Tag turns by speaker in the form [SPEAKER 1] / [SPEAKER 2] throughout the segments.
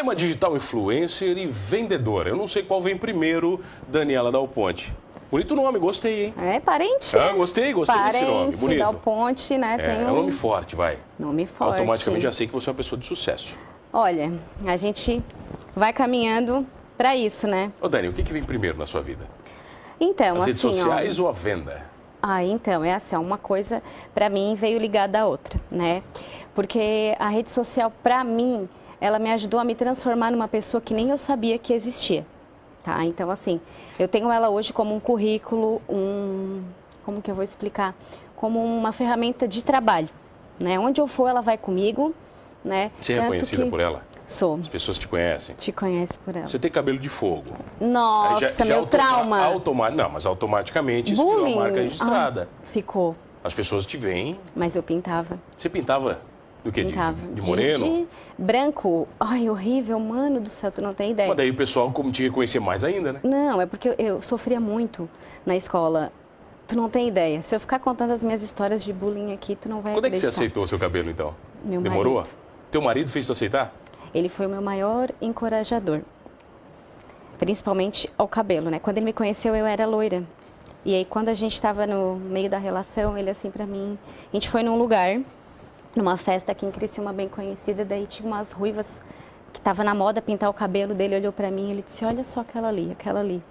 [SPEAKER 1] É uma digital influencer e vendedora. Eu não sei qual vem primeiro, Daniela Dal Ponte. Bonito nome, gostei, hein?
[SPEAKER 2] É parente.
[SPEAKER 1] Ah, gostei, gostei
[SPEAKER 2] parente
[SPEAKER 1] desse nome. Bonito.
[SPEAKER 2] Dal Ponte, né?
[SPEAKER 1] É,
[SPEAKER 2] tem
[SPEAKER 1] é um nome forte, vai.
[SPEAKER 2] Nome forte.
[SPEAKER 1] Automaticamente já sei que você é uma pessoa de sucesso.
[SPEAKER 2] Olha, a gente vai caminhando para isso, né?
[SPEAKER 1] Ô, Dani, o que, que vem primeiro na sua vida?
[SPEAKER 2] Então,
[SPEAKER 1] As
[SPEAKER 2] assim,
[SPEAKER 1] redes sociais
[SPEAKER 2] ó,
[SPEAKER 1] ou a venda?
[SPEAKER 2] Ah, então, é assim, uma coisa para mim veio ligada à outra, né? Porque a rede social, para mim, ela me ajudou a me transformar numa pessoa que nem eu sabia que existia, tá? Então, assim, eu tenho ela hoje como um currículo, um... como que eu vou explicar? Como uma ferramenta de trabalho, né? Onde eu for, ela vai comigo, né?
[SPEAKER 1] Você é
[SPEAKER 2] Tanto
[SPEAKER 1] reconhecida
[SPEAKER 2] que-
[SPEAKER 1] por ela?
[SPEAKER 2] Sou.
[SPEAKER 1] As pessoas te conhecem?
[SPEAKER 2] Te conhece por ela.
[SPEAKER 1] Você tem cabelo de fogo.
[SPEAKER 2] Nossa,
[SPEAKER 1] Aí já- já
[SPEAKER 2] meu
[SPEAKER 1] automa-
[SPEAKER 2] trauma.
[SPEAKER 1] automa- Não, mas automaticamente isso virou
[SPEAKER 2] Bullying.
[SPEAKER 1] marca registrada.
[SPEAKER 2] Ah, ficou,
[SPEAKER 1] As pessoas te veem.
[SPEAKER 2] mas eu pintava.
[SPEAKER 1] Você pintava do quê? De-. De, moreno?
[SPEAKER 2] De branco. Ai, horrível, mano do céu, tu não tem ideia.
[SPEAKER 1] Mas daí o pessoal como te reconhecer mais ainda, né?
[SPEAKER 2] Não, é porque eu, eu sofria muito na escola. Tu não tem ideia. Se eu ficar contando as minhas histórias de bullying aqui, tu não vai
[SPEAKER 1] Quando é que você
[SPEAKER 2] acreditar.
[SPEAKER 1] aceitou o seu cabelo, então?
[SPEAKER 2] Meu
[SPEAKER 1] Demorou?
[SPEAKER 2] marido.
[SPEAKER 1] Teu marido fez tu aceitar?
[SPEAKER 2] Ele foi o meu maior encorajador. Principalmente ao cabelo, né? Quando ele me conheceu, eu era loira. E aí, quando a gente estava no meio da relação, ele assim pra mim... A gente foi num lugar, numa festa aqui em Criciúma, bem conhecida. Daí tinha umas ruivas que tava na moda pintar o cabelo dele. Olhou pra mim e ele disse, olha só aquela ali, aquela ali.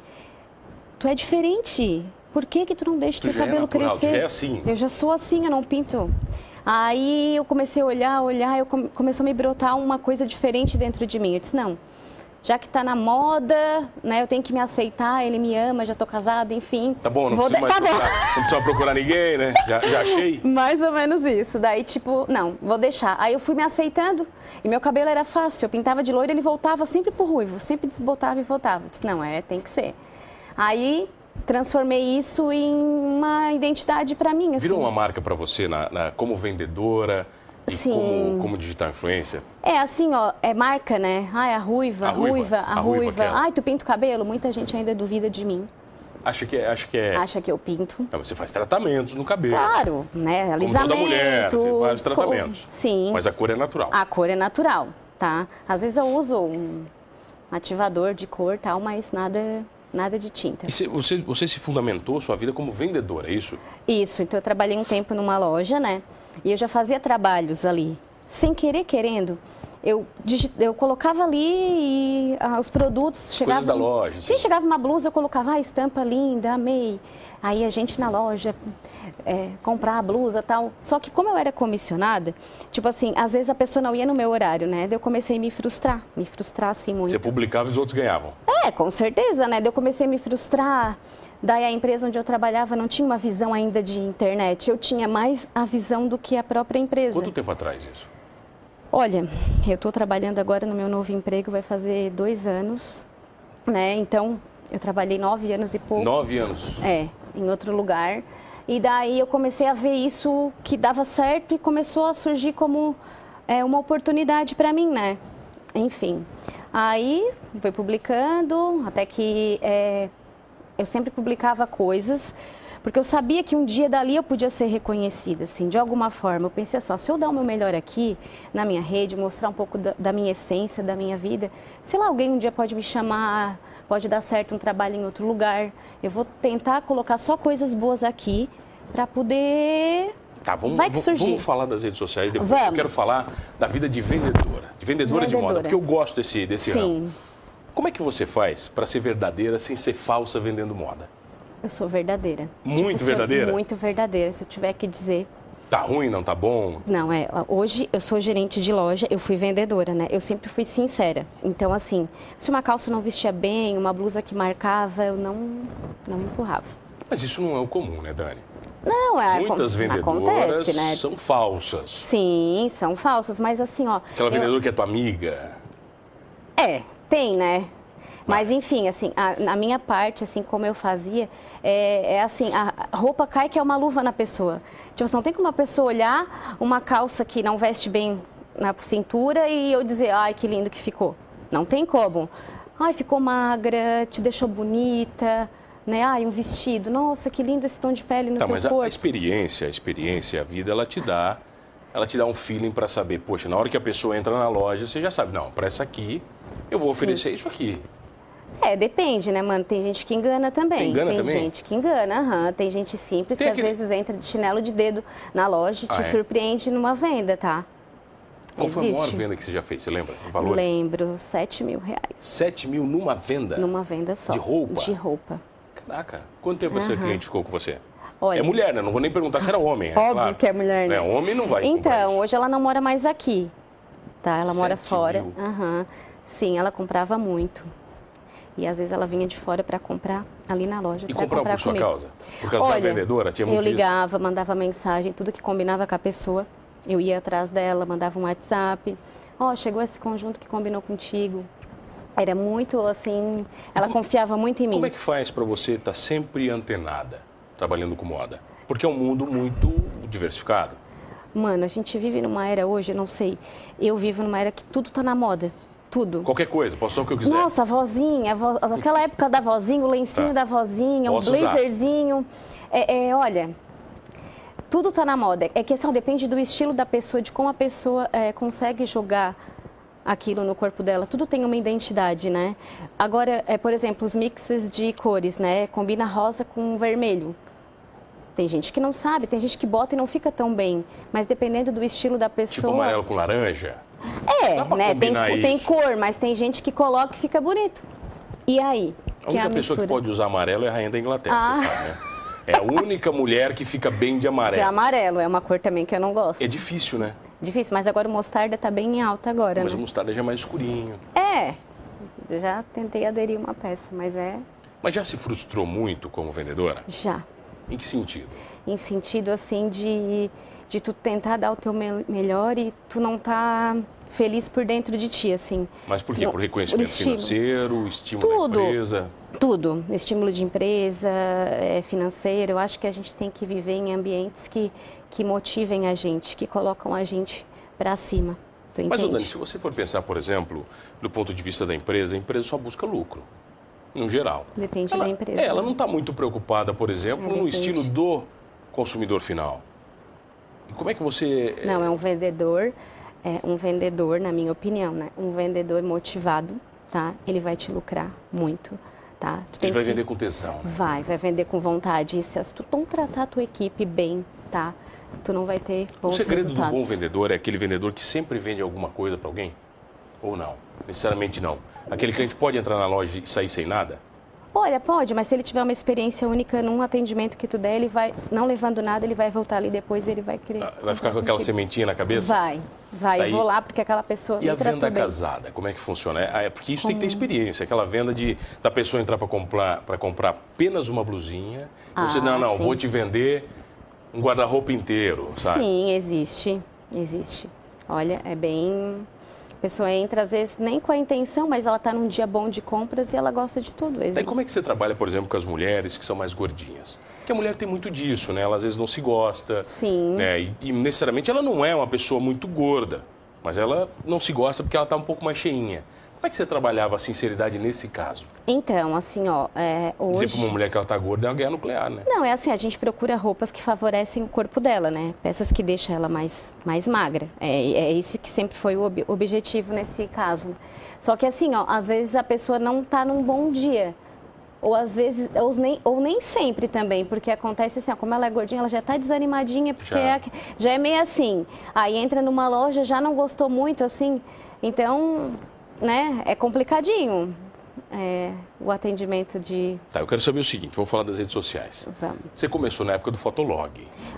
[SPEAKER 2] Tu é diferente. Por que que tu não deixa
[SPEAKER 1] Tu
[SPEAKER 2] teu
[SPEAKER 1] já é
[SPEAKER 2] cabelo
[SPEAKER 1] natural, tu
[SPEAKER 2] crescer?
[SPEAKER 1] já é assim.
[SPEAKER 2] Eu já sou assim, eu não pinto. Aí eu comecei a olhar, olhar, eu come- começou a me brotar uma coisa diferente dentro de mim. Eu disse, não, já que tá na moda, né, eu tenho que me aceitar, ele me ama, já tô casada, enfim.
[SPEAKER 1] Tá bom, não
[SPEAKER 2] Vou
[SPEAKER 1] precisa
[SPEAKER 2] de-
[SPEAKER 1] mais
[SPEAKER 2] tá
[SPEAKER 1] procurar, não precisa procurar ninguém, né? Já, já achei.
[SPEAKER 2] Mais ou menos isso. Daí, tipo, não, vou deixar. Aí eu fui me aceitando e meu cabelo era fácil. Eu pintava de loiro, ele voltava sempre pro ruivo, sempre desbotava e voltava. Eu disse, não, é, tem que ser. Aí transformei isso em uma identidade pra mim, assim.
[SPEAKER 1] Virou uma marca pra você na, na- como vendedora
[SPEAKER 2] Sim.
[SPEAKER 1] como, como digital influencer?
[SPEAKER 2] É assim, ó, é marca, né? Ai, a ruiva,
[SPEAKER 1] A ruiva,
[SPEAKER 2] ruiva, a
[SPEAKER 1] a ruiva
[SPEAKER 2] ruiva.
[SPEAKER 1] aquela.
[SPEAKER 2] Ai, tu pinta o cabelo? Muita gente ainda duvida de mim.
[SPEAKER 1] Acha que é. Acha que é...
[SPEAKER 2] Acha que eu pinto.
[SPEAKER 1] Não, mas você faz tratamentos no cabelo.
[SPEAKER 2] Claro, né?
[SPEAKER 1] Como
[SPEAKER 2] Alisamento.
[SPEAKER 1] toda mulher, assim, vários tratamentos.
[SPEAKER 2] Sim.
[SPEAKER 1] Mas a cor é natural.
[SPEAKER 2] A cor é natural, tá? Às vezes eu uso um ativador de cor tal, mas nada, nada de tinta.
[SPEAKER 1] E você, você, você se fundamentou sua vida como vendedora, é isso?
[SPEAKER 2] Isso, então eu trabalhei um tempo numa loja, né? E eu já fazia trabalhos ali. Sem querer, querendo. Eu, eu colocava ali e ah, os produtos chegavam.
[SPEAKER 1] da loja,
[SPEAKER 2] sim. chegava uma blusa, eu colocava, ah, estampa linda, amei. Aí a gente na loja é, comprar a blusa tal. Só que como eu era comissionada, tipo assim, às vezes a pessoa não ia no meu horário, né? Daí eu comecei a me frustrar, me frustrar assim muito.
[SPEAKER 1] Você publicava e os outros ganhavam.
[SPEAKER 2] É, com certeza, né? Daí eu comecei a me frustrar. Daí a empresa onde eu trabalhava não tinha uma visão ainda de internet. Eu tinha mais a visão do que a própria empresa.
[SPEAKER 1] Quanto tempo atrás isso?
[SPEAKER 2] Olha, eu estou trabalhando agora no meu novo emprego, vai fazer dois anos, né? Então, eu trabalhei nove anos e pouco.
[SPEAKER 1] Nove anos.
[SPEAKER 2] É, em outro lugar. E daí eu comecei a ver isso que dava certo e começou a surgir como é, uma oportunidade para mim, né? Enfim. Aí fui publicando, até que é, eu sempre publicava coisas, porque eu sabia que um dia dali eu podia ser reconhecida, assim, de alguma forma. Eu pensei só, se eu dar o meu melhor aqui, na minha rede, mostrar um pouco da, da minha essência, da minha vida, sei lá, alguém um dia pode me chamar, pode dar certo um trabalho em outro lugar. Eu vou tentar colocar só coisas boas aqui para poder
[SPEAKER 1] Tá, vamos,
[SPEAKER 2] Vai que surgir.
[SPEAKER 1] vamos falar das redes sociais depois.
[SPEAKER 2] Vamos.
[SPEAKER 1] Eu quero falar da vida de vendedora. De vendedora de, moda,
[SPEAKER 2] Vendedora.
[SPEAKER 1] porque eu gosto desse, desse ramo. Como é que você faz para ser verdadeira sem ser falsa vendendo moda?
[SPEAKER 2] eu sou verdadeira.
[SPEAKER 1] Muito
[SPEAKER 2] sou
[SPEAKER 1] verdadeira?
[SPEAKER 2] Muito verdadeira. Se eu tiver que dizer
[SPEAKER 1] Tá ruim, não tá bom?
[SPEAKER 2] Não, é. Hoje eu sou gerente de loja, eu fui vendedora, né? Eu sempre fui sincera. Então, assim, se uma calça não vestia bem, uma blusa que marcava, eu não, não empurrava.
[SPEAKER 1] Mas isso não é o comum, né, Dani?
[SPEAKER 2] Não, é.
[SPEAKER 1] Muitas vendedoras
[SPEAKER 2] Acontece, né?
[SPEAKER 1] são falsas.
[SPEAKER 2] Sim, são falsas, mas assim, ó.
[SPEAKER 1] Aquela
[SPEAKER 2] eu-
[SPEAKER 1] vendedora que é tua amiga.
[SPEAKER 2] É, tem, né? Mas enfim, assim, a, na minha parte, assim, como eu fazia, é, é assim, a roupa cai que é uma luva na pessoa. Tipo, assim, não tem como uma pessoa olhar uma calça que não veste bem na cintura e eu dizer, ai, que lindo que ficou. Não tem como. Ai, ficou magra, te deixou bonita, né? Ai, um vestido, nossa, que lindo esse tom de pele no
[SPEAKER 1] Tá,
[SPEAKER 2] teu
[SPEAKER 1] mas a,
[SPEAKER 2] corpo.
[SPEAKER 1] a experiência, a experiência, a vida, ela te dá, ela te dá um feeling para saber, poxa, na hora que a pessoa entra na loja, você já sabe, não, para essa aqui eu vou oferecer isso aqui.
[SPEAKER 2] É, depende, né, mano? Tem gente que engana também.
[SPEAKER 1] Tem engana
[SPEAKER 2] Tem
[SPEAKER 1] também?
[SPEAKER 2] gente que engana, aham. Tem gente simples
[SPEAKER 1] Tem
[SPEAKER 2] que
[SPEAKER 1] aquele-
[SPEAKER 2] às vezes entra de chinelo de dedo na loja e te
[SPEAKER 1] Ah, é?
[SPEAKER 2] surpreende numa venda, tá?
[SPEAKER 1] Qual foi a maior
[SPEAKER 2] Existe.
[SPEAKER 1] venda que você já fez? Você lembra? O valor?
[SPEAKER 2] Lembro, 7 mil reais
[SPEAKER 1] 7 mil numa venda?
[SPEAKER 2] numa venda só.
[SPEAKER 1] De roupa?
[SPEAKER 2] De roupa.
[SPEAKER 1] Caraca. Quanto tempo esse
[SPEAKER 2] Aham.
[SPEAKER 1] cliente ficou com você?
[SPEAKER 2] Olha,
[SPEAKER 1] É mulher, né? Não vou nem perguntar se era homem. É
[SPEAKER 2] Óbvio
[SPEAKER 1] claro.
[SPEAKER 2] que é mulher, né?
[SPEAKER 1] É, homem não vai
[SPEAKER 2] Então, hoje ela não mora mais aqui, tá? Ela mora fora. Aham. Sim, ela comprava muito. E às vezes ela vinha de fora para comprar ali na loja.
[SPEAKER 1] E
[SPEAKER 2] pra
[SPEAKER 1] comprava
[SPEAKER 2] comprar
[SPEAKER 1] por sua
[SPEAKER 2] comigo.
[SPEAKER 1] causa? Por causa da
[SPEAKER 2] Olha,
[SPEAKER 1] vendedora? Tinha muito
[SPEAKER 2] eu
[SPEAKER 1] isso?
[SPEAKER 2] ligava, mandava mensagem, tudo que combinava com a pessoa. Eu ia atrás dela, mandava um WhatsApp. Ó, chegou esse conjunto que combinou contigo. Era muito assim, ela confiava muito em mim.
[SPEAKER 1] Como é que faz para você estar sempre antenada, trabalhando com moda? Porque é um mundo muito diversificado.
[SPEAKER 2] Mano, a gente vive numa era hoje, eu não sei. Eu vivo numa era que tudo tá na moda. Tudo.
[SPEAKER 1] Qualquer coisa, posso usar o que eu quiser.
[SPEAKER 2] Nossa, a vozinha, a vo- aquela época da vozinha, o lencinho
[SPEAKER 1] Tá.
[SPEAKER 2] da vozinha,
[SPEAKER 1] Posso
[SPEAKER 2] o
[SPEAKER 1] usar.
[SPEAKER 2] blazerzinho. É, é, olha, tudo tá na moda. É que só depende do estilo da pessoa, de como a pessoa é, consegue jogar aquilo no corpo dela. Tudo tem uma identidade, né? Agora, é, por exemplo, os mixes de cores, né? Combina rosa com vermelho. Tem gente que não sabe, tem gente que bota e não fica tão bem. Mas dependendo do estilo da pessoa.
[SPEAKER 1] Tipo amarelo com laranja.
[SPEAKER 2] É, né? Tem, tem cor, mas tem gente que coloca e fica bonito. E aí?
[SPEAKER 1] A única pessoa que pode usar amarelo é a rainha da Inglaterra,
[SPEAKER 2] Ah.
[SPEAKER 1] você sabe, né? É a única mulher que fica bem de
[SPEAKER 2] é
[SPEAKER 1] amarelo.
[SPEAKER 2] amarelo, é uma cor também que eu não gosto.
[SPEAKER 1] É difícil, né?
[SPEAKER 2] Difícil, mas agora o mostarda tá bem em alta agora,
[SPEAKER 1] Mas o
[SPEAKER 2] né?
[SPEAKER 1] mostarda já é mais escurinho.
[SPEAKER 2] É, já tentei aderir uma peça, mas é
[SPEAKER 1] Mas já se frustrou muito como vendedora?
[SPEAKER 2] já.
[SPEAKER 1] Em que sentido?
[SPEAKER 2] Em sentido, assim, de, de tu tentar dar o teu me- melhor e tu não tá feliz por dentro de ti, assim.
[SPEAKER 1] Mas por quê?
[SPEAKER 2] Não,
[SPEAKER 1] Por reconhecimento
[SPEAKER 2] estímulo.
[SPEAKER 1] financeiro, estímulo
[SPEAKER 2] Tudo.
[SPEAKER 1] da empresa?
[SPEAKER 2] Tudo, estímulo de empresa, é, financeiro. Eu acho que a gente tem que viver em ambientes que, que motivem a gente, que colocam a gente para cima. Tu
[SPEAKER 1] Mas? Dani, se você for pensar, por exemplo, do ponto de vista da empresa, a empresa só busca lucro, no geral.
[SPEAKER 2] Depende
[SPEAKER 1] Ela,
[SPEAKER 2] da empresa.
[SPEAKER 1] é, ela não está muito preocupada, por exemplo,
[SPEAKER 2] É,
[SPEAKER 1] no
[SPEAKER 2] depende.
[SPEAKER 1] estilo do consumidor final. E como é que você...
[SPEAKER 2] Não, é um vendedor, é um vendedor, na minha opinião, né? Um vendedor motivado, tá? Ele vai te lucrar muito, tá? Tu
[SPEAKER 1] Ele vai
[SPEAKER 2] que-
[SPEAKER 1] vender com tesão, né?
[SPEAKER 2] Vai, vai vender com vontade. E se tu não tratar a tua equipe bem, tá? Tu não vai ter
[SPEAKER 1] O
[SPEAKER 2] bons
[SPEAKER 1] segredo do bom
[SPEAKER 2] resultados.
[SPEAKER 1] vendedor é aquele vendedor que sempre vende alguma coisa para alguém? Ou não? Necessariamente não. Aquele cliente pode entrar na loja e sair sem nada?
[SPEAKER 2] Olha, pode, mas se ele tiver uma experiência única num atendimento que tu der, ele vai, não levando nada, ele vai voltar ali depois ele vai querer.
[SPEAKER 1] Ah, Vai ficar com aquela sementinha na cabeça?
[SPEAKER 2] Vai, vai.
[SPEAKER 1] Daí-
[SPEAKER 2] Eu vou lá porque aquela pessoa
[SPEAKER 1] E a venda
[SPEAKER 2] bem.
[SPEAKER 1] casada, como é que funciona? É, é porque isso tem que ter experiência, aquela venda de da pessoa entrar para comprar para comprar apenas uma blusinha, e você
[SPEAKER 2] Ah,
[SPEAKER 1] não, não,
[SPEAKER 2] sim.
[SPEAKER 1] vou te vender um guarda-roupa inteiro, sabe?
[SPEAKER 2] Sim, existe, existe. Olha, é bem... A pessoa entra, às vezes, nem com a intenção, mas ela está num dia bom de compras e ela gosta de tudo.
[SPEAKER 1] Aí
[SPEAKER 2] Existe.
[SPEAKER 1] como é que você trabalha, por exemplo, com as mulheres que são mais gordinhas? Porque a mulher tem muito disso, né? Ela às vezes não se gosta,
[SPEAKER 2] Sim.
[SPEAKER 1] né? E, e necessariamente ela não é uma pessoa muito gorda, mas ela não se gosta porque ela está um pouco mais cheinha. Como é que você trabalhava a sinceridade nesse caso?
[SPEAKER 2] Então, assim, ó, é, hoje...
[SPEAKER 1] Dizer para uma mulher que ela está gorda é uma guerra nuclear, né?
[SPEAKER 2] Não, é assim, a gente procura roupas que favorecem o corpo dela, né? Peças que deixam ela mais, mais magra. É, é esse que sempre foi o ob- objetivo nesse caso. Só que assim, ó, às vezes a pessoa não tá num bom dia. Ou às vezes, ou nem, ou nem sempre também, porque acontece assim, ó, como ela é gordinha, ela já tá desanimadinha, porque
[SPEAKER 1] Já.
[SPEAKER 2] É, já é meio assim. Aí entra numa loja, já não gostou muito, assim. Então, né, é complicadinho. É, o atendimento de.
[SPEAKER 1] Tá, eu quero saber o seguinte, vamos falar das redes sociais.
[SPEAKER 2] Vamos.
[SPEAKER 1] Você começou na época do Fotolog.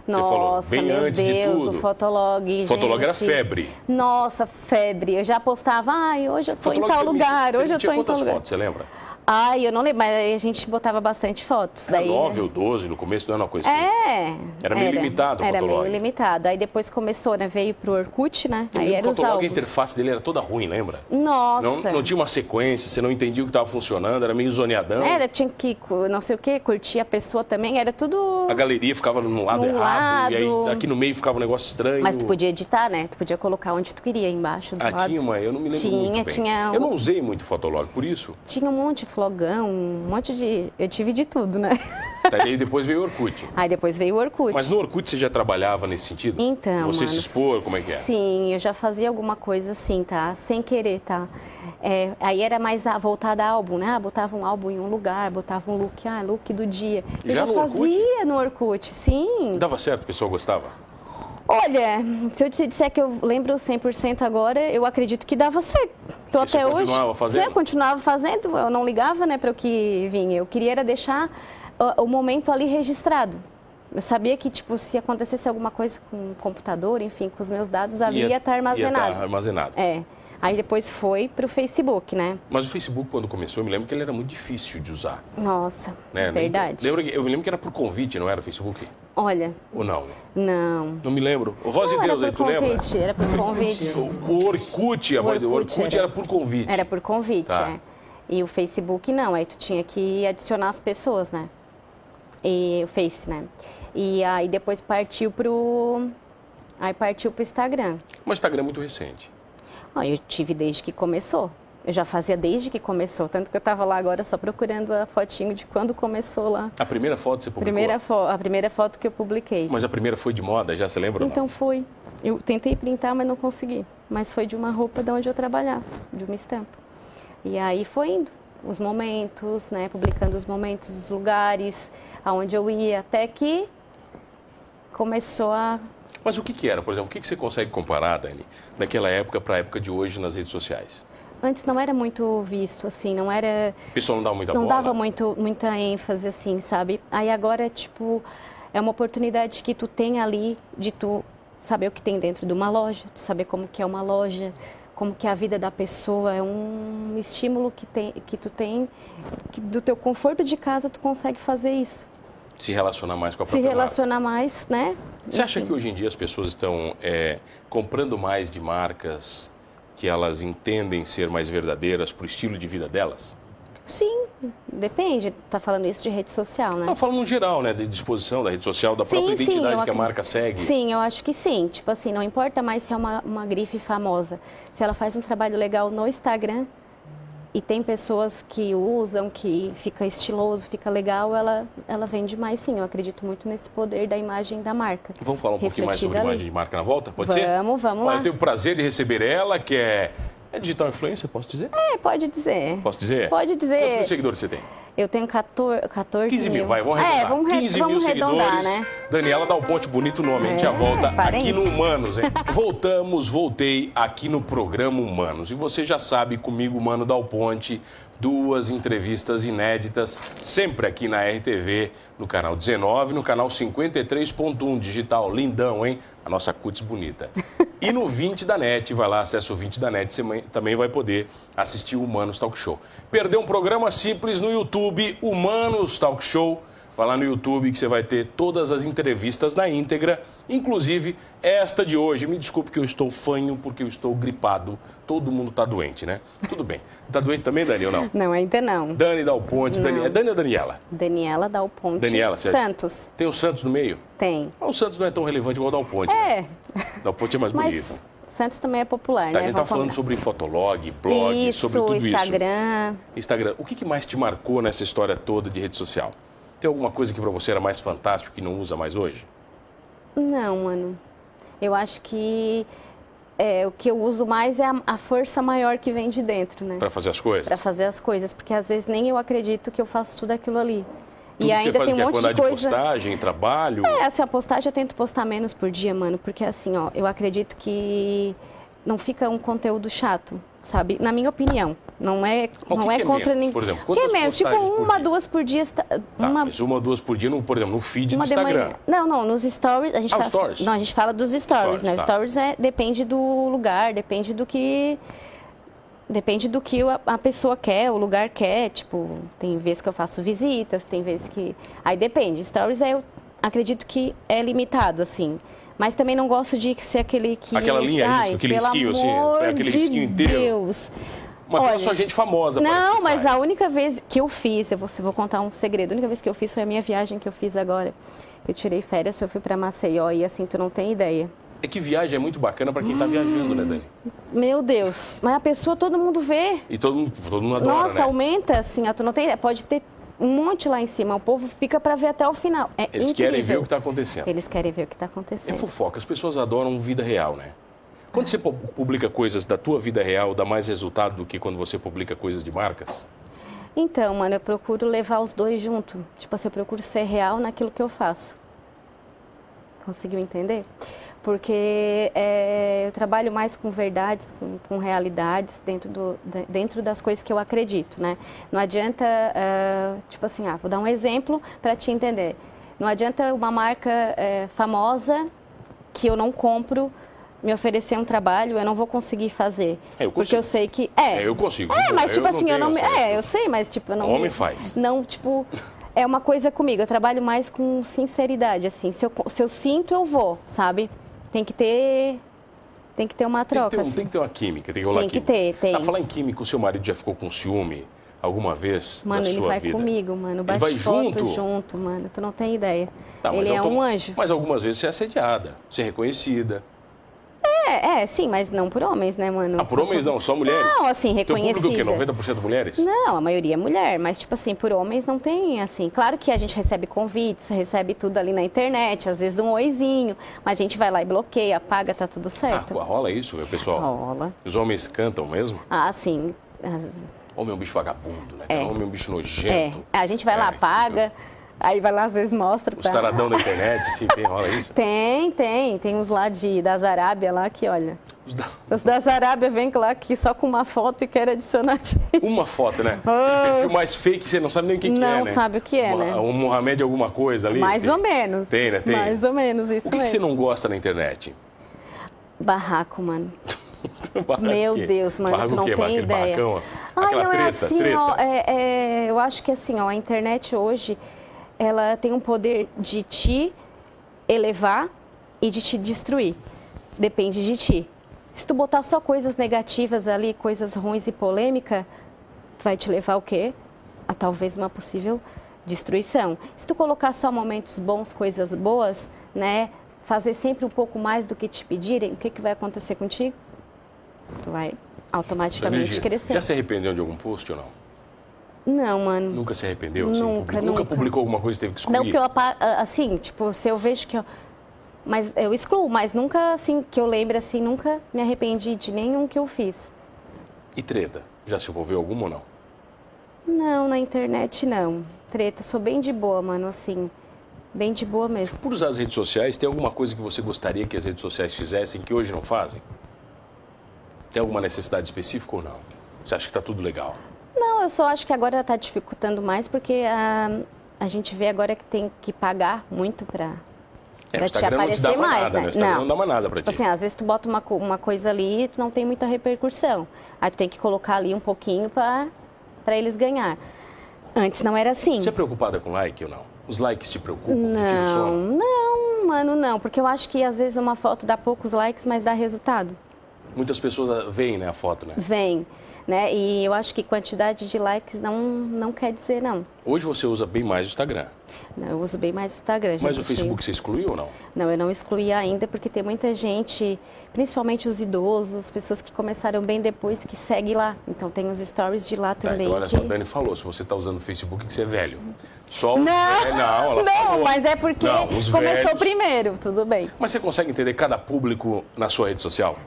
[SPEAKER 1] Você
[SPEAKER 2] Nossa,
[SPEAKER 1] falou, bem
[SPEAKER 2] meu
[SPEAKER 1] antes
[SPEAKER 2] Deus,
[SPEAKER 1] de tudo.
[SPEAKER 2] do Fotolog,
[SPEAKER 1] Fotolog era
[SPEAKER 2] gente.
[SPEAKER 1] febre.
[SPEAKER 2] Nossa, febre. Eu já postava, ai, hoje eu tô
[SPEAKER 1] Fotolog
[SPEAKER 2] em tal lugar, hoje eu tô em tal
[SPEAKER 1] quantas
[SPEAKER 2] lugar.
[SPEAKER 1] fotos, você lembra?
[SPEAKER 2] Ai, eu não lembro, mas a gente botava bastante fotos.
[SPEAKER 1] Era
[SPEAKER 2] daí,
[SPEAKER 1] 9 ou 12 no começo, não era uma coisa assim.
[SPEAKER 2] É.
[SPEAKER 1] Era meio limitado o
[SPEAKER 2] Era
[SPEAKER 1] Fotolog.
[SPEAKER 2] meio limitado. Aí depois começou, né? Veio pro Orkut, né?
[SPEAKER 1] Eu
[SPEAKER 2] aí era
[SPEAKER 1] o Fotolog, a interface dele era toda ruim, lembra?
[SPEAKER 2] Nossa.
[SPEAKER 1] Não, não tinha uma sequência, você não entendia o que estava funcionando, era meio zoneadão.
[SPEAKER 2] Era, tinha que, não sei o que, curtir a pessoa também, era tudo...
[SPEAKER 1] A galeria ficava no lado
[SPEAKER 2] No
[SPEAKER 1] errado, e
[SPEAKER 2] lado.
[SPEAKER 1] aí aqui no meio ficava um negócio estranho.
[SPEAKER 2] Mas tu podia editar, né? Tu podia colocar onde tu queria, embaixo do
[SPEAKER 1] Ah,
[SPEAKER 2] lado.
[SPEAKER 1] tinha uma, eu não me lembro
[SPEAKER 2] Tinha,
[SPEAKER 1] muito bem.
[SPEAKER 2] tinha
[SPEAKER 1] Eu não usei muito Fotolog, por isso.
[SPEAKER 2] Tinha um monte de flogão, um monte de... Eu tive de tudo, né?
[SPEAKER 1] Daí depois veio o Orkut.
[SPEAKER 2] Aí depois veio o Orkut.
[SPEAKER 1] Mas no Orkut você já trabalhava nesse sentido?
[SPEAKER 2] Então,
[SPEAKER 1] Você se
[SPEAKER 2] mano,
[SPEAKER 1] expor, como é que é?
[SPEAKER 2] Sim, eu já fazia alguma coisa assim, tá? Sem querer, tá? É, aí era mais voltada a álbum, né? Ah, botava um álbum em um lugar, botava um look, ah, look do dia. Eu
[SPEAKER 1] Já
[SPEAKER 2] já
[SPEAKER 1] no Orkut?
[SPEAKER 2] fazia no Orkut, sim.
[SPEAKER 1] Dava certo, o pessoal gostava?
[SPEAKER 2] Olha, se eu te disser que eu lembro 100% agora, eu acredito que dava certo. Tô
[SPEAKER 1] E
[SPEAKER 2] até hoje.
[SPEAKER 1] continuava fazendo?
[SPEAKER 2] Sim, eu continuava fazendo, eu não ligava, né, para o que vinha. Eu queria era deixar o, momento ali registrado. Eu sabia que, tipo, se acontecesse alguma coisa com o computador, enfim, com os meus dados, ali ia estar armazenado.
[SPEAKER 1] Ia tá armazenado.
[SPEAKER 2] É. Aí depois foi pro Facebook, né?
[SPEAKER 1] Mas o Facebook, quando começou, eu me lembro que ele era muito difícil de usar.
[SPEAKER 2] Nossa,
[SPEAKER 1] Né?
[SPEAKER 2] verdade.
[SPEAKER 1] Lembra, eu me lembro que era por convite, não era o Facebook?
[SPEAKER 2] Olha,
[SPEAKER 1] Ou não?
[SPEAKER 2] não.
[SPEAKER 1] Não me lembro. O Voz
[SPEAKER 2] Não,
[SPEAKER 1] de
[SPEAKER 2] era
[SPEAKER 1] Deus aí,
[SPEAKER 2] por
[SPEAKER 1] tu lembra?
[SPEAKER 2] convite, era por convite.
[SPEAKER 1] O, o Orkut, a
[SPEAKER 2] O
[SPEAKER 1] voz o
[SPEAKER 2] Orkut
[SPEAKER 1] Orkut
[SPEAKER 2] era-
[SPEAKER 1] era por convite.
[SPEAKER 2] Era por convite,
[SPEAKER 1] Tá.
[SPEAKER 2] é. E o Facebook não, aí tu tinha que adicionar as pessoas, né? E o Face, né? E aí depois partiu pro. Aí partiu pro Instagram.
[SPEAKER 1] Mas o Instagram é muito recente.
[SPEAKER 2] Eu tive desde que começou. Eu já fazia desde que começou. Tanto que eu tava lá agora só procurando a fotinho de quando começou lá.
[SPEAKER 1] A primeira foto você publicou?
[SPEAKER 2] Primeira fo a primeira foto que eu publiquei.
[SPEAKER 1] Mas a primeira foi de moda, já se lembra
[SPEAKER 2] Então foi. Eu tentei printar, mas não consegui. Mas foi de uma roupa de onde eu trabalhava, de uma estampa. E aí foi indo. Os momentos, né? Publicando os momentos, os lugares, aonde eu ia, até que começou a.
[SPEAKER 1] não? Mas o que, que era, por exemplo? O que, que você consegue comparar, Dani, daquela época para a época de hoje nas redes sociais?
[SPEAKER 2] Antes não era muito visto, assim, não era.
[SPEAKER 1] O pessoal não dava muita
[SPEAKER 2] não
[SPEAKER 1] bola?
[SPEAKER 2] dava muito, muita ênfase, assim, sabe? Aí agora, tipo, é uma oportunidade que tu tem ali de tu saber o que tem dentro de uma loja, tu saber como que é uma loja, como que é a vida da pessoa, é um estímulo que, tem, que tu tem, que do teu conforto de casa tu consegue fazer isso.
[SPEAKER 1] Se relacionar mais com a
[SPEAKER 2] Se
[SPEAKER 1] própria marca.
[SPEAKER 2] relacionar mais, né?
[SPEAKER 1] Você acha que hoje em dia as pessoas estão é, comprando mais de marcas que elas entendem ser mais verdadeiras para o estilo de vida delas?
[SPEAKER 2] Sim, depende. Tá falando isso de rede social, né?
[SPEAKER 1] Não, falo no geral, né? De disposição da rede social, da própria
[SPEAKER 2] Sim, sim,
[SPEAKER 1] identidade
[SPEAKER 2] eu
[SPEAKER 1] que a
[SPEAKER 2] acredito.
[SPEAKER 1] marca segue.
[SPEAKER 2] Sim, eu acho que sim. Tipo assim, não importa mais se é uma, uma grife famosa. Se ela faz um trabalho legal no Instagram e tem pessoas que usam, que fica estiloso, fica legal, ela, ela vende mais sim. Eu acredito muito nesse poder da imagem da marca.
[SPEAKER 1] Vamos falar um pouquinho mais sobre
[SPEAKER 2] Refletida
[SPEAKER 1] imagem
[SPEAKER 2] ali.
[SPEAKER 1] de marca na volta? Pode ser?
[SPEAKER 2] Vamos, vamos lá.
[SPEAKER 1] Eu tenho o prazer de receber ela, que é, é digital influencer, posso dizer?
[SPEAKER 2] É, pode dizer.
[SPEAKER 1] Posso dizer?
[SPEAKER 2] Pode dizer.
[SPEAKER 1] Quantos seguidores você tem?
[SPEAKER 2] Eu tenho 14, 14
[SPEAKER 1] 15 mil, vai, vamos arredondar.
[SPEAKER 2] É, vamos, re-
[SPEAKER 1] 15
[SPEAKER 2] vamos
[SPEAKER 1] mil
[SPEAKER 2] arredondar,
[SPEAKER 1] seguidores.
[SPEAKER 2] né?
[SPEAKER 1] Daniela dá o ponte bonito nome, a gente já volta aqui
[SPEAKER 2] parente.
[SPEAKER 1] no Humanos, hein? Voltamos, voltei aqui no programa Humanos. E você já sabe, comigo, Mano Dal Ponte, duas entrevistas inéditas, sempre aqui na RTV, no canal 19, no canal 53.1 digital, lindão, hein? A nossa cutis bonita. E no 20 da NET, vai lá, acessa o 20 da NET, você também vai poder assistir o Humanos Talk Show. Perdeu um programa simples no YouTube, Humanos Talk Show. Vai lá no YouTube que você vai ter todas as entrevistas na íntegra, inclusive esta de hoje. Me desculpe que eu estou fanho porque eu estou gripado. Todo mundo está doente, né? Tudo bem. Tá doente também, Dani, ou não?
[SPEAKER 2] Não, ainda não.
[SPEAKER 1] Dani Dal Ponte, Dani... É Dani ou Daniela?
[SPEAKER 2] Daniela Dal Ponte
[SPEAKER 1] Daniela, você-
[SPEAKER 2] Santos.
[SPEAKER 1] Tem o Santos no meio?
[SPEAKER 2] Tem.
[SPEAKER 1] Mas o Santos não é tão relevante igual o Dal Ponte. né?
[SPEAKER 2] É,
[SPEAKER 1] Dal Ponte é mais bonito.
[SPEAKER 2] mas Santos também é popular,
[SPEAKER 1] Tá, a
[SPEAKER 2] né?
[SPEAKER 1] gente tá
[SPEAKER 2] Vamos
[SPEAKER 1] falando sobre fotolog, blog,
[SPEAKER 2] isso,
[SPEAKER 1] sobre tudo
[SPEAKER 2] Instagram.
[SPEAKER 1] isso. Instagram. O que, que mais te marcou nessa história toda de rede social? Tem alguma coisa que pra você era mais fantástico que não usa mais hoje?
[SPEAKER 2] Não, mano. Eu acho que é, o que eu uso mais é a, a força maior que vem de dentro, né?
[SPEAKER 1] Pra fazer as coisas?
[SPEAKER 2] Pra fazer as coisas, porque às vezes nem eu acredito que eu faço tudo aquilo ali.
[SPEAKER 1] Tudo
[SPEAKER 2] e ainda tem um monte de coisa.
[SPEAKER 1] postagem, trabalho?
[SPEAKER 2] É, assim, a postagem eu tento postar menos por dia, mano, porque assim, ó, eu acredito que não fica um conteúdo chato, sabe? Na minha opinião. Não é,
[SPEAKER 1] o
[SPEAKER 2] não é
[SPEAKER 1] que é
[SPEAKER 2] contra ninguém.
[SPEAKER 1] por exemplo?
[SPEAKER 2] que é menos? Tipo, uma, duas por dia. tá- uma,
[SPEAKER 1] mas uma, duas por dia, no, por exemplo, no feed do Instagram.
[SPEAKER 2] manhã. Não, não, nos stories. A gente
[SPEAKER 1] Ah,
[SPEAKER 2] tá,
[SPEAKER 1] stories?
[SPEAKER 2] Não, a gente fala dos stories,
[SPEAKER 1] Stories,
[SPEAKER 2] né?
[SPEAKER 1] tá.
[SPEAKER 2] Stories é, depende do lugar, depende do que. Depende do que a, a pessoa quer, o lugar quer. Tipo, tem vezes que eu faço visitas, tem vezes que. Aí depende. Stories é, eu acredito que é limitado, assim. Mas também não gosto de ser aquele que.
[SPEAKER 1] Aquela linha,
[SPEAKER 2] Ai,
[SPEAKER 1] isso, aquele
[SPEAKER 2] pelo
[SPEAKER 1] risquinho, assim, pega aquele
[SPEAKER 2] de
[SPEAKER 1] risquinho inteiro.
[SPEAKER 2] Deus.
[SPEAKER 1] Mas
[SPEAKER 2] Olha,
[SPEAKER 1] é só gente famosa
[SPEAKER 2] Não, mas
[SPEAKER 1] faz.
[SPEAKER 2] a única vez que eu fiz, eu vou, vou contar um segredo. A única vez que eu fiz foi a minha viagem que eu fiz agora. Eu tirei férias, eu fui pra Maceió e assim, tu não tem ideia.
[SPEAKER 1] É que viagem é muito bacana pra quem tá viajando, né, Dani?
[SPEAKER 2] Meu Deus, mas a pessoa todo mundo vê.
[SPEAKER 1] E todo mundo, todo mundo adora,
[SPEAKER 2] Nossa,
[SPEAKER 1] né?
[SPEAKER 2] aumenta assim, ó, tu não tem ideia. Pode ter um monte lá em cima, o povo fica pra ver até o final. É
[SPEAKER 1] Eles
[SPEAKER 2] incrível.
[SPEAKER 1] querem ver o que tá acontecendo.
[SPEAKER 2] Eles querem ver o que tá
[SPEAKER 1] É
[SPEAKER 2] acontecendo.
[SPEAKER 1] fofoca, as pessoas adoram vida real, né? Quando você pu- publica coisas da tua vida real, dá mais resultado do que quando você publica coisas de marcas?
[SPEAKER 2] Então, mano, eu procuro levar os dois junto. Tipo assim, eu procuro ser real naquilo que eu faço. Conseguiu entender? Porque é, eu trabalho mais com verdades, com, com realidades dentro, do, de- dentro das coisas que eu acredito, né? Não adianta, ah, tipo assim, ah, vou dar um exemplo para te entender. Não adianta uma marca eh, famosa que eu não compro me oferecer um trabalho, eu não vou conseguir fazer.
[SPEAKER 1] É, eu
[SPEAKER 2] porque
[SPEAKER 1] consigo.
[SPEAKER 2] eu sei que. É,
[SPEAKER 1] É, eu consigo.
[SPEAKER 2] É, mas tipo
[SPEAKER 1] Eu
[SPEAKER 2] assim, eu não. me- É, eu sei, mas tipo, eu não.
[SPEAKER 1] Homem
[SPEAKER 2] me-
[SPEAKER 1] faz.
[SPEAKER 2] Não, tipo. É uma coisa comigo, eu trabalho mais com sinceridade, assim. Se eu, se eu sinto, eu vou, sabe? Tem que ter. Tem que ter uma
[SPEAKER 1] Tem que,
[SPEAKER 2] troca.
[SPEAKER 1] ter,
[SPEAKER 2] assim.
[SPEAKER 1] tem que ter uma química, tem que rolar
[SPEAKER 2] Tem que
[SPEAKER 1] química.
[SPEAKER 2] ter, tem.
[SPEAKER 1] A falar em química, o seu marido já ficou com ciúme alguma vez
[SPEAKER 2] Mano,
[SPEAKER 1] na
[SPEAKER 2] ele
[SPEAKER 1] sua
[SPEAKER 2] vai
[SPEAKER 1] vida?
[SPEAKER 2] comigo, mano.
[SPEAKER 1] Ele
[SPEAKER 2] Bate
[SPEAKER 1] vai
[SPEAKER 2] foto
[SPEAKER 1] junto?
[SPEAKER 2] junto, mano. Tu não tem ideia.
[SPEAKER 1] Tá,
[SPEAKER 2] ele é um anjo.
[SPEAKER 1] Mas algumas vezes você é assediada, você é reconhecida.
[SPEAKER 2] É, é, sim, mas não por homens, né, mano?
[SPEAKER 1] Ah, por homens não, só mulheres?
[SPEAKER 2] Não, assim,
[SPEAKER 1] Teu público o quê?
[SPEAKER 2] reconhecida.
[SPEAKER 1] 90% mulheres?
[SPEAKER 2] Não, a maioria é mulher, mas tipo assim, por homens não tem assim. Claro que a gente recebe convites, recebe tudo ali na internet, às vezes um oizinho, mas a gente vai lá e bloqueia, apaga, tá tudo
[SPEAKER 1] Ah,
[SPEAKER 2] certo.
[SPEAKER 1] rola isso, meu pessoal?
[SPEAKER 2] Rola.
[SPEAKER 1] Os homens cantam mesmo?
[SPEAKER 2] Ah, sim. As-
[SPEAKER 1] Homem é um bicho vagabundo, né?
[SPEAKER 2] É.
[SPEAKER 1] Homem é um bicho
[SPEAKER 2] É,
[SPEAKER 1] nojento.
[SPEAKER 2] a gente vai lá,
[SPEAKER 1] É,
[SPEAKER 2] apaga, aí vai lá às vezes mostra
[SPEAKER 1] Os
[SPEAKER 2] pra...
[SPEAKER 1] taradão da internet, sim, tem, rola isso?
[SPEAKER 2] Tem, tem. Tem uns lá de, das Arábia lá que, olha.
[SPEAKER 1] Os da-
[SPEAKER 2] Os das Arábia vêm lá que só com uma foto e quer adicionar.
[SPEAKER 1] Uma foto, né?
[SPEAKER 2] Oh.
[SPEAKER 1] Perfil mais fake, você não sabe nem o que, que é,
[SPEAKER 2] Não
[SPEAKER 1] né?
[SPEAKER 2] sabe o que é, né?
[SPEAKER 1] Um Mohamed alguma coisa ali?
[SPEAKER 2] Mais
[SPEAKER 1] Tem.
[SPEAKER 2] ou menos.
[SPEAKER 1] Tem, né? Tem.
[SPEAKER 2] Mais ou menos, isso
[SPEAKER 1] O que, que você não gosta na internet?
[SPEAKER 2] Barraco, mano.
[SPEAKER 1] Barraco
[SPEAKER 2] Meu? Deus, mano,
[SPEAKER 1] Barraco
[SPEAKER 2] tu não tem ideia.
[SPEAKER 1] barracão, ó?
[SPEAKER 2] Ai,
[SPEAKER 1] Aquela
[SPEAKER 2] não
[SPEAKER 1] treta,
[SPEAKER 2] é assim,
[SPEAKER 1] treta.
[SPEAKER 2] ó. é- é, eu acho que assim, ó, a internet hoje, ela tem um poder de te elevar e de te destruir. Depende de ti. Se tu botar só coisas negativas ali, coisas ruins e polêmica, vai te levar o quê? A talvez uma possível destruição. Se tu colocar só momentos bons, coisas boas, né? Fazer sempre um pouco mais do que te pedirem, o que, que vai acontecer contigo? Tu vai automaticamente crescer.
[SPEAKER 1] Já se arrependeu de algum post ou não?
[SPEAKER 2] Não, mano.
[SPEAKER 1] Nunca se arrependeu? assim?
[SPEAKER 2] Nunca,
[SPEAKER 1] Publicou- nunca
[SPEAKER 2] nunca.
[SPEAKER 1] publicou alguma coisa e teve que excluir?
[SPEAKER 2] Não que eu assim, tipo, se eu vejo que eu mas eu excluo, mas nunca assim que eu lembre assim, nunca me arrependi de nenhum que eu fiz.
[SPEAKER 1] E treta? Já se envolveu alguma ou não?
[SPEAKER 2] Não, na internet não. Treta, sou bem de boa, mano, assim, bem de boa mesmo.
[SPEAKER 1] Por usar as redes sociais, tem alguma coisa que você gostaria que as redes sociais fizessem que hoje não fazem? Tem alguma necessidade específica ou não? Você acha que está tudo legal?
[SPEAKER 2] Não, eu só acho que agora tá dificultando mais porque a, a gente vê agora que tem que pagar muito pra,
[SPEAKER 1] É,
[SPEAKER 2] pra te
[SPEAKER 1] Instagram não te
[SPEAKER 2] aparecer
[SPEAKER 1] mais nada,
[SPEAKER 2] né?
[SPEAKER 1] né? O Instagram não dá mais nada pra
[SPEAKER 2] Tipo
[SPEAKER 1] ti.
[SPEAKER 2] assim, às vezes tu bota uma, uma coisa ali e tu não tem muita repercussão. Aí tu tem que colocar ali um pouquinho pra eles ganhar. Antes não era assim.
[SPEAKER 1] Você é preocupada com like ou não? Os likes te preocupam? Te
[SPEAKER 2] Não,
[SPEAKER 1] sono?
[SPEAKER 2] não, mano, não. Porque eu acho que às vezes uma foto dá poucos likes, mas dá resultado.
[SPEAKER 1] Muitas pessoas ah, veem né, a foto, né?
[SPEAKER 2] Vem, né? E eu acho que quantidade de likes não, não quer dizer não.
[SPEAKER 1] Hoje você usa bem mais o Instagram.
[SPEAKER 2] Não, Eu uso bem mais o Instagram.
[SPEAKER 1] Mas o Facebook você excluiu ou não?
[SPEAKER 2] Não, eu não excluí ainda porque tem muita gente, principalmente os idosos, as pessoas que começaram bem depois, que segue lá. Então tem os stories de lá
[SPEAKER 1] Tá,
[SPEAKER 2] também.
[SPEAKER 1] então olha
[SPEAKER 2] que-
[SPEAKER 1] só, a Dani falou, se você está usando o Facebook, que você é velho. Só
[SPEAKER 2] Não,
[SPEAKER 1] velhos- não, ela
[SPEAKER 2] não,
[SPEAKER 1] falou.
[SPEAKER 2] mas é porque
[SPEAKER 1] Não,
[SPEAKER 2] começou
[SPEAKER 1] velhos-
[SPEAKER 2] primeiro, tudo bem.
[SPEAKER 1] Mas você consegue entender cada público na sua rede social?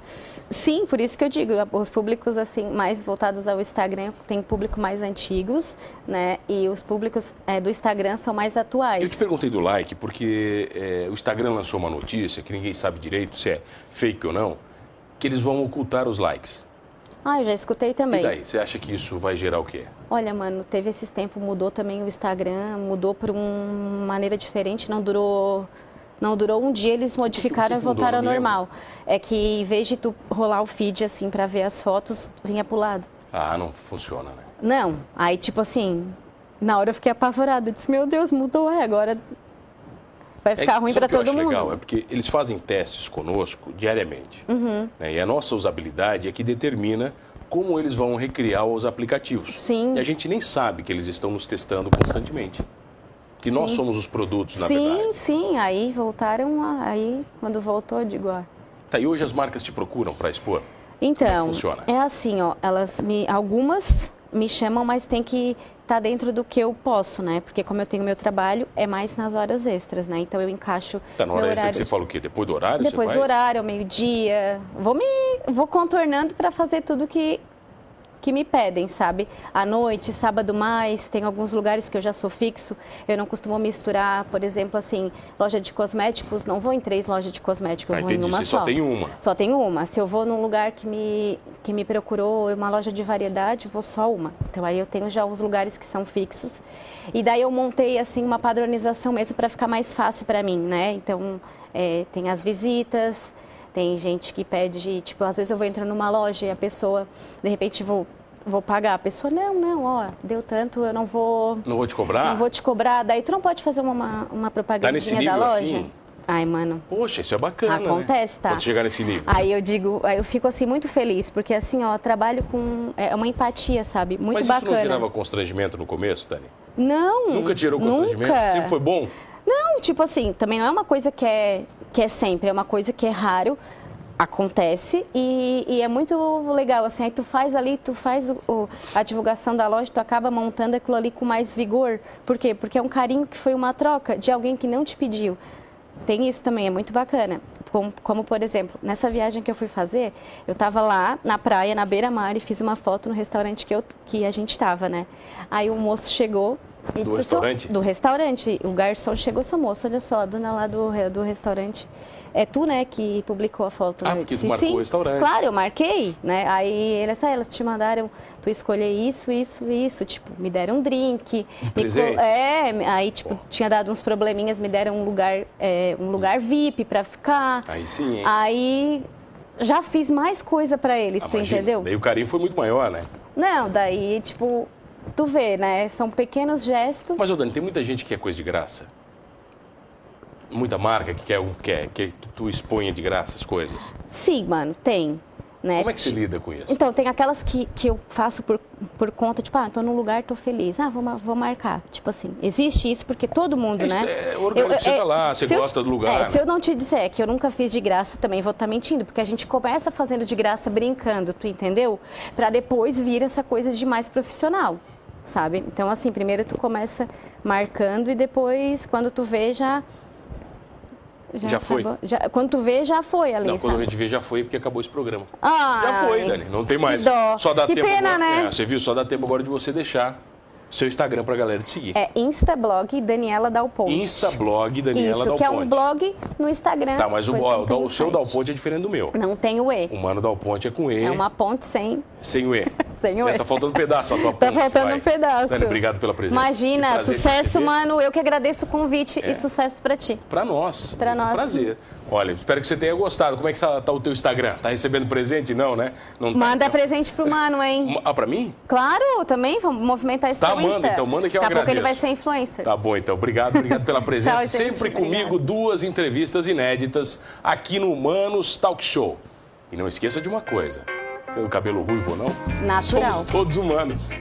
[SPEAKER 2] Sim, por isso que eu digo, os públicos assim mais voltados ao Instagram tem público mais antigos, né? E os públicos é, do Instagram são mais atuais.
[SPEAKER 1] Eu te perguntei do like porque é, o Instagram lançou uma notícia que ninguém sabe direito se é fake ou não, que eles vão ocultar os likes.
[SPEAKER 2] Ah, eu já escutei também.
[SPEAKER 1] E daí, você acha que isso vai gerar o quê?
[SPEAKER 2] Olha, mano, teve esses tempos, mudou também o Instagram, mudou por uma maneira diferente, não durou. Não durou um dia, eles modificaram e voltaram ao normal. É que em vez de tu rolar o feed assim pra ver as fotos, vinha pro lado.
[SPEAKER 1] Ah, não funciona, né?
[SPEAKER 2] Não, aí tipo assim, na hora eu fiquei apavorada, eu disse, meu Deus, mudou, é, agora vai ficar
[SPEAKER 1] É,
[SPEAKER 2] ruim
[SPEAKER 1] eu
[SPEAKER 2] todo
[SPEAKER 1] acho
[SPEAKER 2] mundo.
[SPEAKER 1] legal? É porque eles fazem testes conosco diariamente.
[SPEAKER 2] Uhum.
[SPEAKER 1] né? E a nossa usabilidade é que determina como eles vão recriar os aplicativos.
[SPEAKER 2] Sim.
[SPEAKER 1] E a gente nem sabe que eles estão nos testando constantemente. Que nós
[SPEAKER 2] Sim.
[SPEAKER 1] somos os produtos, na
[SPEAKER 2] sim,
[SPEAKER 1] verdade.
[SPEAKER 2] sim, aí voltaram, a- aí quando voltou, eu digo, ó,
[SPEAKER 1] Tá, e hoje as marcas te procuram para expor?
[SPEAKER 2] Então,
[SPEAKER 1] funciona?
[SPEAKER 2] é assim, ó, elas me algumas me chamam, mas tem que tá dentro do que eu posso, né? Porque como eu tenho meu trabalho, é mais nas horas extras, né? Então eu encaixo.
[SPEAKER 1] Tá na hora extra que você fala o quê? Depois do horário?
[SPEAKER 2] Depois do horário, ao meio-dia. Vou me. vou contornando para fazer tudo que que me pedem, sabe? À noite, sábado mais, tem alguns lugares que eu já sou fixo, eu não costumo misturar, por exemplo, assim, loja de cosméticos, não vou em três lojas de cosméticos, ah, vou entendi. em uma Você
[SPEAKER 1] só. só tem uma?
[SPEAKER 2] Só tem uma. Se eu vou num lugar que me, que me procurou, uma loja de variedade, vou só uma. Então aí eu tenho já os lugares que são fixos. E daí eu montei, assim, uma padronização mesmo para ficar mais fácil para mim, né? Então, é, tem as visitas, tem gente que pede, tipo, às vezes eu vou entrar numa loja e a pessoa, de repente, vou vou pagar. A pessoa, não, não, ó, deu tanto, eu não vou.
[SPEAKER 1] Não vou te cobrar?
[SPEAKER 2] Não vou te cobrar. Daí tu não pode fazer uma, uma propagandinha
[SPEAKER 1] tá
[SPEAKER 2] da loja?
[SPEAKER 1] Assim?
[SPEAKER 2] Ai, mano.
[SPEAKER 1] Poxa, isso é bacana.
[SPEAKER 2] Né? Acontece,
[SPEAKER 1] né?
[SPEAKER 2] tá?
[SPEAKER 1] Quando chegar nesse nível.
[SPEAKER 2] Aí eu digo, aí eu fico assim muito feliz, porque assim, ó, trabalho com. É uma empatia, sabe? Muito
[SPEAKER 1] Mas
[SPEAKER 2] bacana.
[SPEAKER 1] Mas isso não gerava constrangimento no começo, Dani?
[SPEAKER 2] Não.
[SPEAKER 1] Nunca tirou constrangimento?
[SPEAKER 2] Nunca.
[SPEAKER 1] Sempre foi bom?
[SPEAKER 2] Não, tipo assim, também não é uma coisa que é, que é sempre, é uma coisa que é raro acontece e, e, é muito legal assim aí tu faz ali tu faz o, o, a divulgação da loja tu acaba montando aquilo ali com mais vigor. Por quê? Porque é um carinho que foi uma troca de alguém que não te pediu. Tem isso também é muito bacana. Como, como por exemplo nessa viagem que eu fui fazer eu estava lá na praia na beira mar e fiz uma foto no restaurante que eu que a gente estava né? Aí o moço chegou
[SPEAKER 1] do disse, restaurante
[SPEAKER 2] do restaurante o garçom chegou seu moço olha só a dona lá do do restaurante é tu, né, que publicou a foto.
[SPEAKER 1] Ah, porque tu marcou sim. o restaurante.
[SPEAKER 2] Claro, eu marquei, né? Aí eles, ah, elas te mandaram tu escolher isso, isso, isso. Tipo, me deram um drink.
[SPEAKER 1] presente?
[SPEAKER 2] É, aí, tipo, tinha dado uns probleminhas, me deram um lugar, é, um lugar VIP para ficar.
[SPEAKER 1] Aí sim, hein?
[SPEAKER 2] Aí já fiz mais coisa para eles, ah, tu imagina. entendeu?
[SPEAKER 1] Daí o carinho foi muito maior, né?
[SPEAKER 2] Não, daí, tipo, tu vê, né? São pequenos gestos.
[SPEAKER 1] Mas, ô Dani, tem muita gente que quer coisa de graça muita marca que quer, quer que, que tu exponha de graça as coisas?
[SPEAKER 2] Sim, mano, tem. Né?
[SPEAKER 1] Como é que se lida com isso?
[SPEAKER 2] Então, tem aquelas que, que eu faço por, por conta, tipo, ah, tô num lugar, tô feliz. Ah, vou, vou marcar. Tipo assim, existe isso porque todo mundo,
[SPEAKER 1] é,
[SPEAKER 2] né?
[SPEAKER 1] É orgânico, você é, tá lá, você gosta
[SPEAKER 2] eu,
[SPEAKER 1] do lugar.
[SPEAKER 2] É, se eu não te disser que eu nunca fiz de graça, também vou estar tá mentindo, porque a gente começa fazendo de graça brincando, tu entendeu? Para depois vir essa coisa de mais profissional, sabe? Então, assim, primeiro tu começa marcando e depois, quando tu vê, já
[SPEAKER 1] já, já foi?
[SPEAKER 2] Já, quando tu vê, já foi ali.
[SPEAKER 1] Não, quando
[SPEAKER 2] sabe?
[SPEAKER 1] a gente vê, já foi porque acabou esse programa.
[SPEAKER 2] Ah,
[SPEAKER 1] já foi, Dani. Não tem mais.
[SPEAKER 2] Que dó.
[SPEAKER 1] Só dá
[SPEAKER 2] que
[SPEAKER 1] tempo
[SPEAKER 2] pena,
[SPEAKER 1] agora.
[SPEAKER 2] né?
[SPEAKER 1] É, você viu? Só dá tempo agora de você deixar seu Instagram pra galera te seguir.
[SPEAKER 2] É Instablog Daniela Dalponte.
[SPEAKER 1] Instablog Daniela
[SPEAKER 2] Isso,
[SPEAKER 1] Dalponte.
[SPEAKER 2] que é um blog no Instagram.
[SPEAKER 1] Tá, mas o, o, o seu Dalponte é diferente do meu.
[SPEAKER 2] Não tem o E.
[SPEAKER 1] O Mano Dalponte é com E.
[SPEAKER 2] É uma ponte sem...
[SPEAKER 1] Sem o E.
[SPEAKER 2] sem o
[SPEAKER 1] é,
[SPEAKER 2] E.
[SPEAKER 1] Tá faltando um pedaço a tua
[SPEAKER 2] tá
[SPEAKER 1] ponte.
[SPEAKER 2] Tá faltando vai. um pedaço.
[SPEAKER 1] Dani, obrigado pela presença.
[SPEAKER 2] Imagina, sucesso, mano. Eu que agradeço o convite é. e sucesso pra ti.
[SPEAKER 1] Pra nós.
[SPEAKER 2] Pra nós.
[SPEAKER 1] Prazer. Olha, espero que você tenha gostado. Como é que tá o teu Instagram? Tá recebendo presente? Não, né? Não
[SPEAKER 2] tá, manda então. presente pro mano, hein?
[SPEAKER 1] Ah, pra mim?
[SPEAKER 2] Claro, também. Vamos movimentar esse
[SPEAKER 1] Tá, manda, então. Manda que eu.
[SPEAKER 2] Daqui a pouco ele vai ser influencer.
[SPEAKER 1] Tá bom, então. Obrigado, obrigado pela presença.
[SPEAKER 2] Tchau,
[SPEAKER 1] Sempre comigo, duas entrevistas inéditas aqui no Humanos Talk Show. E não esqueça de uma coisa. Tem o cabelo ruivo ou não?
[SPEAKER 2] Natural.
[SPEAKER 1] Somos todos humanos.